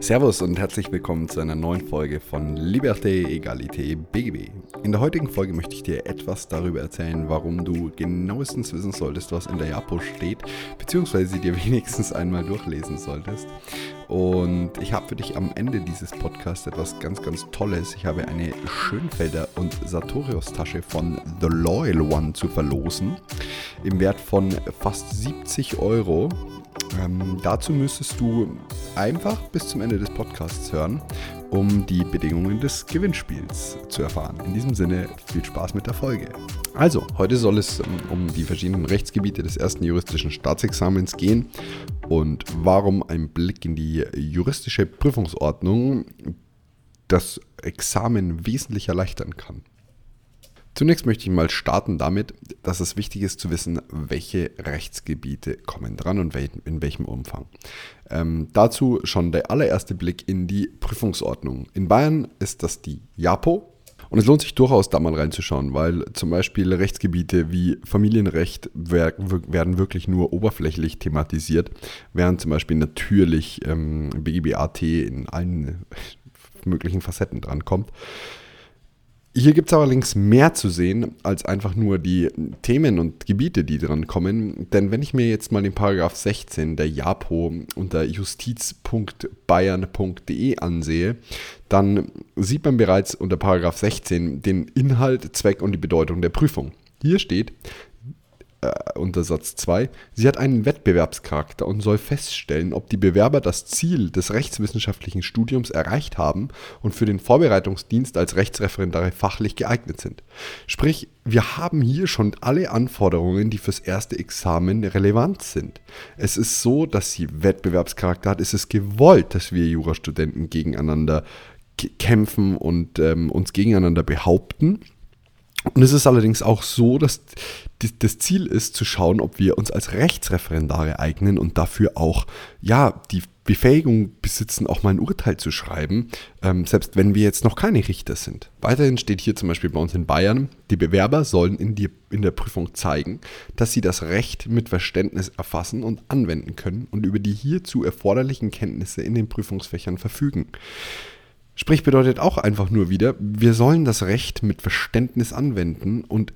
Servus und herzlich willkommen zu einer neuen Folge von Liberté, Egalité, BGB. In der heutigen Folge möchte ich dir etwas darüber erzählen, warum du genauestens wissen solltest, was in der JAPO steht, beziehungsweise dir wenigstens einmal durchlesen solltest. Und ich habe für dich am Ende dieses Podcasts etwas ganz, ganz Tolles. Ich habe eine Schönfelder und Sartorius Tasche von The Loyal One zu verlosen, im Wert von fast 70 Euro. Ähm, dazu müsstest du einfach bis zum Ende des Podcasts hören, um die Bedingungen des Gewinnspiels zu erfahren. In diesem Sinne viel Spaß mit der Folge. Also, heute soll es ähm, um die verschiedenen Rechtsgebiete des ersten juristischen Staatsexamens gehen und warum ein Blick in die juristische Prüfungsordnung das Examen wesentlich erleichtern kann. Zunächst möchte ich mal starten damit, dass es wichtig ist zu wissen, welche Rechtsgebiete kommen dran und in welchem Umfang. Ähm, dazu schon der allererste Blick in die Prüfungsordnung. In Bayern ist das die JAPO. Und es lohnt sich durchaus da mal reinzuschauen, weil zum Beispiel Rechtsgebiete wie Familienrecht werden wirklich nur oberflächlich thematisiert, während zum Beispiel natürlich ähm, BGBAT in allen möglichen Facetten drankommt. Hier gibt es allerdings mehr zu sehen als einfach nur die Themen und Gebiete, die dran kommen. Denn wenn ich mir jetzt mal den Paragraph 16 der JAPO unter justiz.bayern.de ansehe, dann sieht man bereits unter Paragraph 16 den Inhalt, Zweck und die Bedeutung der Prüfung. Hier steht, äh, unter Satz 2, sie hat einen Wettbewerbscharakter und soll feststellen, ob die Bewerber das Ziel des rechtswissenschaftlichen Studiums erreicht haben und für den Vorbereitungsdienst als Rechtsreferendare fachlich geeignet sind. Sprich, wir haben hier schon alle Anforderungen, die fürs erste Examen relevant sind. Es ist so, dass sie Wettbewerbscharakter hat. Es ist gewollt, dass wir Jurastudenten gegeneinander kämpfen und ähm, uns gegeneinander behaupten. Und es ist allerdings auch so, dass das Ziel ist, zu schauen, ob wir uns als Rechtsreferendare eignen und dafür auch ja, die Befähigung besitzen, auch mal ein Urteil zu schreiben, ähm, selbst wenn wir jetzt noch keine Richter sind. Weiterhin steht hier zum Beispiel bei uns in Bayern, die Bewerber sollen in, die, in der Prüfung zeigen, dass sie das Recht mit Verständnis erfassen und anwenden können und über die hierzu erforderlichen Kenntnisse in den Prüfungsfächern verfügen. Sprich bedeutet auch einfach nur wieder, wir sollen das Recht mit Verständnis anwenden und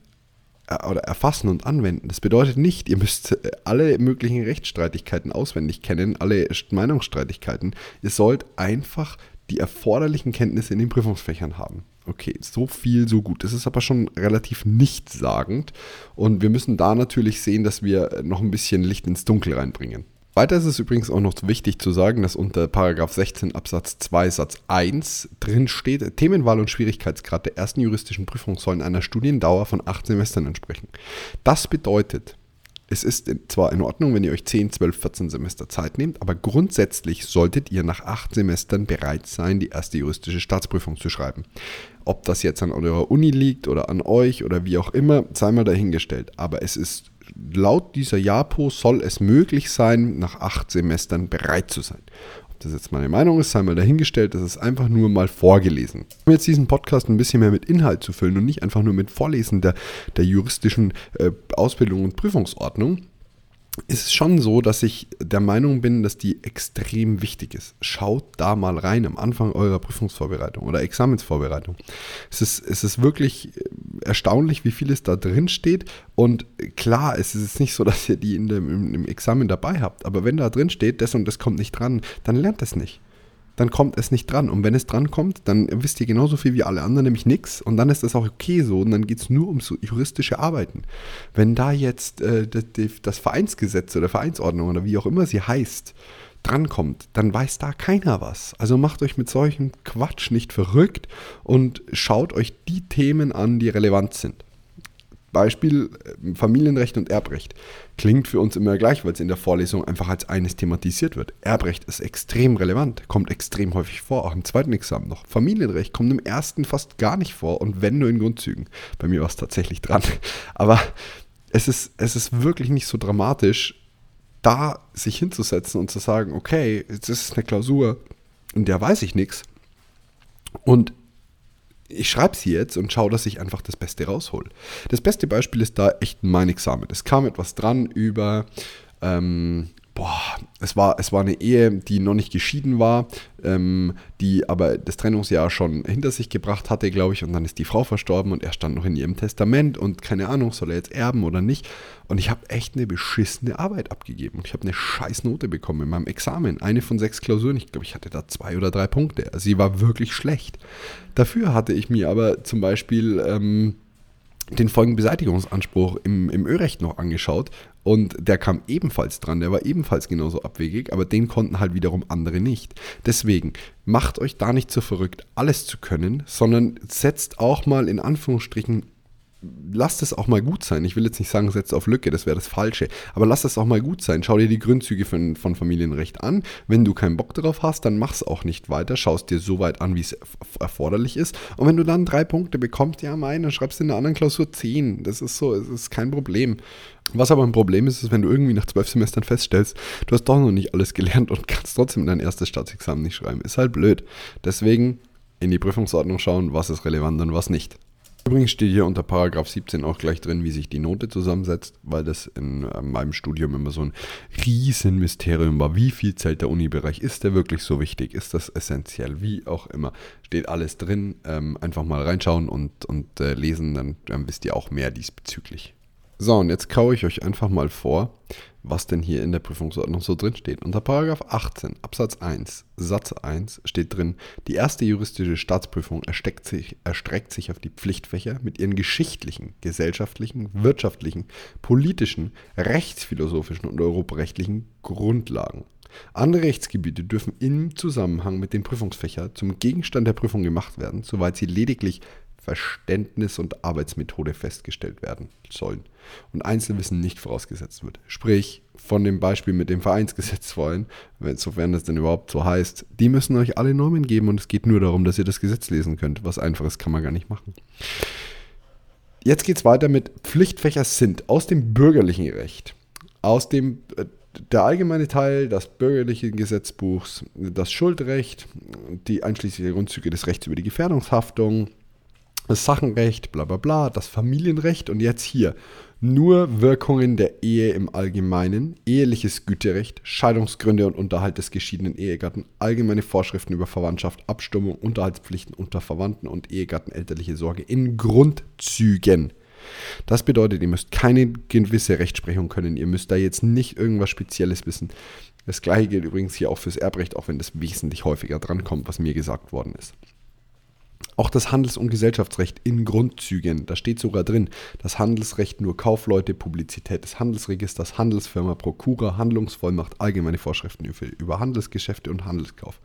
äh, oder erfassen und anwenden. Das bedeutet nicht, ihr müsst äh, alle möglichen Rechtsstreitigkeiten auswendig kennen, alle Meinungsstreitigkeiten. Ihr sollt einfach die erforderlichen Kenntnisse in den Prüfungsfächern haben. Okay, so viel, so gut. Das ist aber schon relativ nichtssagend und wir müssen da natürlich sehen, dass wir noch ein bisschen Licht ins Dunkel reinbringen. Weiter ist es übrigens auch noch wichtig zu sagen, dass unter 16 Absatz 2 Satz 1 drin steht, Themenwahl und Schwierigkeitsgrad der ersten juristischen Prüfung sollen einer Studiendauer von acht Semestern entsprechen. Das bedeutet, es ist zwar in Ordnung, wenn ihr euch 10, 12, 14 Semester Zeit nehmt, aber grundsätzlich solltet ihr nach acht Semestern bereit sein, die erste juristische Staatsprüfung zu schreiben. Ob das jetzt an eurer Uni liegt oder an euch oder wie auch immer, sei mal dahingestellt. Aber es ist laut dieser JAPO soll es möglich sein, nach acht Semestern bereit zu sein. Ob das jetzt meine Meinung ist, sei mal dahingestellt, das ist einfach nur mal vorgelesen. Um jetzt diesen Podcast ein bisschen mehr mit Inhalt zu füllen und nicht einfach nur mit Vorlesen der, der juristischen äh, Ausbildung und Prüfungsordnung, ist es schon so, dass ich der Meinung bin, dass die extrem wichtig ist. Schaut da mal rein am Anfang eurer Prüfungsvorbereitung oder Examensvorbereitung. Es ist, es ist wirklich erstaunlich, wie viel es da drin steht. Und klar, es ist nicht so, dass ihr die in dem, im Examen dabei habt. Aber wenn da drin steht, das und das kommt nicht dran, dann lernt es nicht dann kommt es nicht dran. Und wenn es dran kommt, dann wisst ihr genauso viel wie alle anderen, nämlich nichts. Und dann ist das auch okay so. Und dann geht es nur ums juristische Arbeiten. Wenn da jetzt äh, das, Vereinsgesetz oder Vereinsordnung oder wie auch immer sie heißt, drankommt, dann weiß da keiner was. Also macht euch mit solchem Quatsch nicht verrückt und schaut euch die Themen an, die relevant sind. Beispiel äh, Familienrecht und Erbrecht. Klingt für uns immer gleich, weil es in der Vorlesung einfach als eines thematisiert wird. Erbrecht ist extrem relevant, kommt extrem häufig vor, auch im zweiten Examen noch. Familienrecht kommt im ersten fast gar nicht vor und wenn nur in Grundzügen. Bei mir war es tatsächlich dran. Aber es ist, es ist wirklich nicht so dramatisch, da sich hinzusetzen und zu sagen, okay, jetzt ist es eine Klausur, in der weiß ich nichts. Und ich schreibe sie jetzt und schaue, dass ich einfach das Beste raushol. Das beste Beispiel ist da echt mein Examen. Es kam etwas dran über, ähm, boah, es war, es war eine Ehe, die noch nicht geschieden war, ähm, die aber das Trennungsjahr schon hinter sich gebracht hatte, glaube ich, und dann ist die Frau verstorben und er stand noch in ihrem Testament und keine Ahnung, soll er jetzt erben oder nicht. Und ich habe echt eine beschissene Arbeit abgegeben und ich habe eine scheiß Note bekommen in meinem Examen. Eine von sechs Klausuren, ich glaube, ich hatte da zwei oder drei Punkte. Also sie war wirklich schlecht. Dafür hatte ich mir aber zum Beispiel... Ähm, den Folgenbeseitigungsanspruch im, im Örecht noch angeschaut und der kam ebenfalls dran, der war ebenfalls genauso abwegig, aber den konnten halt wiederum andere nicht. Deswegen macht euch da nicht so verrückt, alles zu können, sondern setzt auch mal in Anführungsstrichen lasst es auch mal gut sein. Ich will jetzt nicht sagen, setzt auf Lücke, das wäre das Falsche. Aber lasst es auch mal gut sein. Schau dir die Grundzüge von, von Familienrecht an. Wenn du keinen Bock darauf hast, dann mach es auch nicht weiter. Schau es dir so weit an, wie es erforderlich ist. Und wenn du dann drei Punkte bekommst, ja, mein, dann schreibst du in der anderen Klausur zehn. Das ist so, es ist kein Problem. Was aber ein Problem ist, ist, wenn du irgendwie nach zwölf Semestern feststellst, du hast doch noch nicht alles gelernt und kannst trotzdem dein erstes Staatsexamen nicht schreiben. Ist halt blöd. Deswegen in die Prüfungsordnung schauen, was ist relevant und was nicht. Übrigens steht hier unter Paragraph 17 auch gleich drin, wie sich die Note zusammensetzt, weil das in äh, meinem Studium immer so ein Riesenmysterium war. Wie viel zählt der Unibereich? Ist der wirklich so wichtig? Ist das essentiell? Wie auch immer. Steht alles drin. Ähm, einfach mal reinschauen und, und äh, lesen, dann, dann wisst ihr auch mehr diesbezüglich. So, und jetzt kaue ich euch einfach mal vor, was denn hier in der Prüfungsordnung so drin steht. Unter Paragraph 18 Absatz 1 Satz 1 steht drin, die erste juristische Staatsprüfung erstreckt sich, erstreckt sich auf die Pflichtfächer mit ihren geschichtlichen, gesellschaftlichen, wirtschaftlichen, politischen, rechtsphilosophischen und europarechtlichen Grundlagen. Andere Rechtsgebiete dürfen im Zusammenhang mit den Prüfungsfächern zum Gegenstand der Prüfung gemacht werden, soweit sie lediglich Verständnis und Arbeitsmethode festgestellt werden sollen und Einzelwissen nicht vorausgesetzt wird. Sprich, von dem Beispiel mit dem Vereinsgesetz vorhin, sofern das denn überhaupt so heißt, die müssen euch alle Normen geben und es geht nur darum, dass ihr das Gesetz lesen könnt. Was einfaches kann man gar nicht machen. Jetzt geht es weiter mit Pflichtfächer sind aus dem bürgerlichen Recht, aus dem äh, der allgemeine Teil des bürgerlichen Gesetzbuchs, das Schuldrecht, die einschließlichen Grundzüge des Rechts über die Gefährdungshaftung, das Sachenrecht, bla bla bla, das Familienrecht und jetzt hier nur Wirkungen der Ehe im Allgemeinen, eheliches Güterecht, Scheidungsgründe und Unterhalt des geschiedenen Ehegatten, allgemeine Vorschriften über Verwandtschaft, Abstimmung, Unterhaltspflichten unter Verwandten und Ehegatten, elterliche Sorge in Grundzügen. Das bedeutet, ihr müsst keine gewisse Rechtsprechung können, ihr müsst da jetzt nicht irgendwas Spezielles wissen. Das gleiche gilt übrigens hier auch fürs Erbrecht, auch wenn das wesentlich häufiger drankommt, was mir gesagt worden ist. Auch das Handels- und Gesellschaftsrecht in Grundzügen, da steht sogar drin, das Handelsrecht nur Kaufleute, Publizität des Handelsregisters, Handelsfirma, Prokura, Handlungsvollmacht, allgemeine Vorschriften über Handelsgeschäfte und Handelskauf.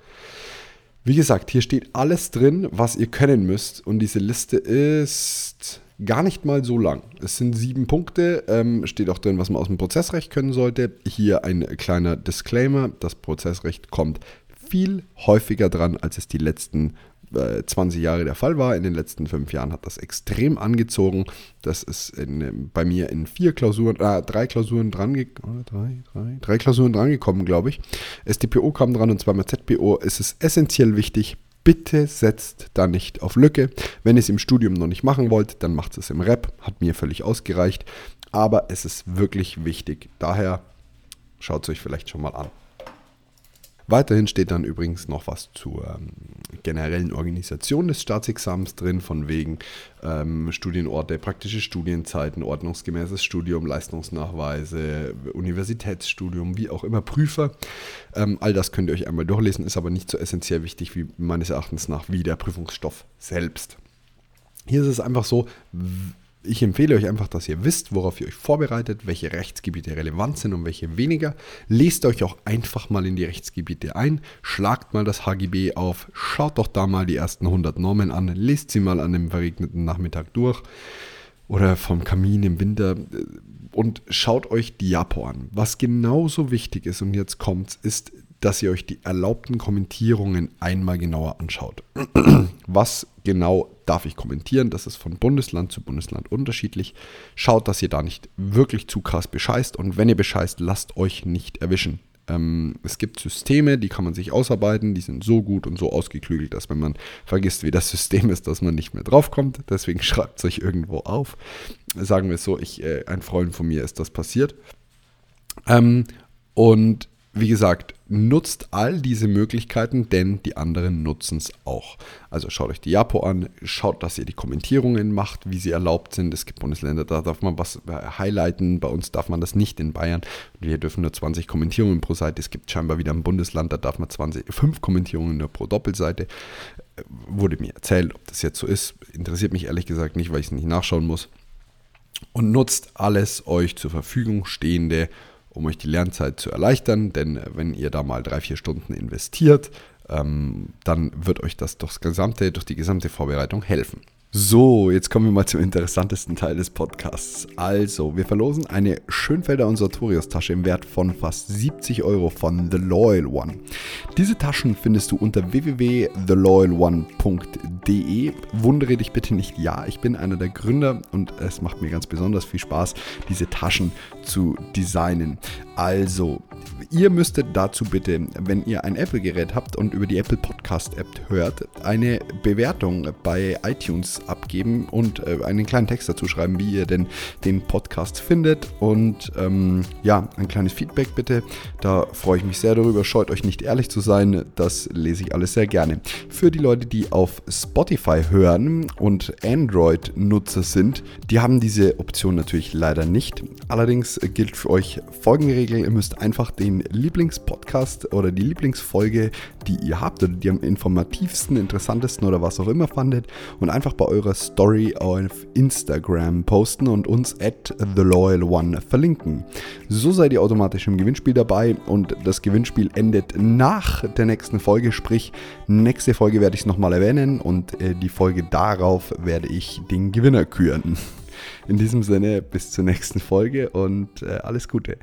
Wie gesagt, hier steht alles drin, was ihr können müsst und diese Liste ist gar nicht mal so lang. Es sind sieben Punkte, ähm, steht auch drin, was man aus dem Prozessrecht können sollte. Hier ein kleiner Disclaimer, das Prozessrecht kommt viel häufiger dran, als es die letzten 20 äh, Jahre der Fall war. In den letzten fünf Jahren hat das extrem angezogen. Das ist in, bei mir in vier Klausuren, äh, drei Klausuren dran, drei, drei, drei Klausuren dran gekommen, glaube ich. SDPO kam dran und zweimal ZPO. Es ist essentiell wichtig. Bitte setzt da nicht auf Lücke. Wenn ihr es im Studium noch nicht machen wollt, dann macht es im Rap. Hat mir völlig ausgereicht. Aber es ist wirklich wichtig. Daher schaut es euch vielleicht schon mal an. Weiterhin steht dann übrigens noch was zur ähm, generellen Organisation des Staatsexamens drin, von wegen ähm, Studienorte, praktische Studienzeiten, ordnungsgemäßes Studium, Leistungsnachweise, Universitätsstudium, wie auch immer, Prüfer. Ähm, all das könnt ihr euch einmal durchlesen, ist aber nicht so essentiell wichtig wie meines Erachtens nach wie der Prüfungsstoff selbst. Hier ist es einfach so, ich empfehle euch einfach, dass ihr wisst, worauf ihr euch vorbereitet, welche Rechtsgebiete relevant sind und welche weniger. Lest euch auch einfach mal in die Rechtsgebiete ein, schlagt mal das HGB auf, schaut doch da mal die ersten 100 Normen an, lest sie mal an dem verregneten Nachmittag durch oder vom Kamin im Winter und schaut euch die Japo an. Was genauso wichtig ist, und jetzt kommt ist dass ihr euch die erlaubten Kommentierungen einmal genauer anschaut. Was genau darf ich kommentieren? Das ist von Bundesland zu Bundesland unterschiedlich. Schaut, dass ihr da nicht wirklich zu krass bescheißt und wenn ihr bescheißt, lasst euch nicht erwischen. Ähm, es gibt Systeme, die kann man sich ausarbeiten, die sind so gut und so ausgeklügelt, dass wenn man vergisst, wie das System ist, dass man nicht mehr draufkommt. Deswegen schreibt es euch irgendwo auf. Sagen wir es so, ich, äh, ein Freund von mir ist das passiert. Ähm, Und wie gesagt, nutzt all diese Möglichkeiten, denn die anderen nutzen es auch. Also schaut euch die Japo an, schaut, dass ihr die Kommentierungen macht, wie sie erlaubt sind. Es gibt Bundesländer, da darf man was äh, highlighten, bei uns darf man das nicht in Bayern. Wir dürfen nur 20 Kommentierungen pro Seite. Es gibt scheinbar wieder ein Bundesland, da darf man 20, 5 Kommentierungen nur pro Doppelseite. Äh, wurde mir erzählt, ob das jetzt so ist. Interessiert mich ehrlich gesagt nicht, weil ich es nicht nachschauen muss. Und nutzt alles euch zur Verfügung stehende um euch die Lernzeit zu erleichtern, denn wenn ihr da mal drei, vier Stunden investiert, ähm, dann wird euch das durchs gesamte, durch die gesamte Vorbereitung helfen. So, jetzt kommen wir mal zum interessantesten Teil des Podcasts. Also, wir verlosen eine Schönfelder und Sartorius Tasche im Wert von fast 70 Euro von The Loyal One. Diese Taschen findest du unter www.theloyalone.de. Wundere dich bitte nicht, ja, ich bin einer der Gründer und es macht mir ganz besonders viel Spaß, diese Taschen zu designen. Also, ihr müsstet dazu bitte, wenn ihr ein Apple-Gerät habt und über die Apple Podcast-App hört, eine Bewertung bei iTunes abgeben und äh, einen kleinen Text dazu schreiben, wie ihr denn den Podcast findet. Und ähm, ja, ein kleines Feedback bitte. Da freue ich mich sehr darüber. Scheut euch nicht ehrlich zu sein. Das lese ich alles sehr gerne. Für die Leute, die auf Spotify hören und Android-Nutzer sind, die haben diese Option natürlich leider nicht. Allerdings gilt für euch folgende Regel. Ihr müsst einfach den Lieblingspodcast oder die Lieblingsfolge, die ihr habt oder die am informativsten, interessantesten oder was auch immer fandet und einfach bei eurer Story auf Instagram posten und uns at TheLoyalOne verlinken. So seid ihr automatisch im Gewinnspiel dabei und das Gewinnspiel endet nach der nächsten Folge, sprich nächste Folge werde ich es nochmal erwähnen und äh, die Folge darauf werde ich den Gewinner küren. In diesem Sinne, bis zur nächsten Folge und äh, alles Gute.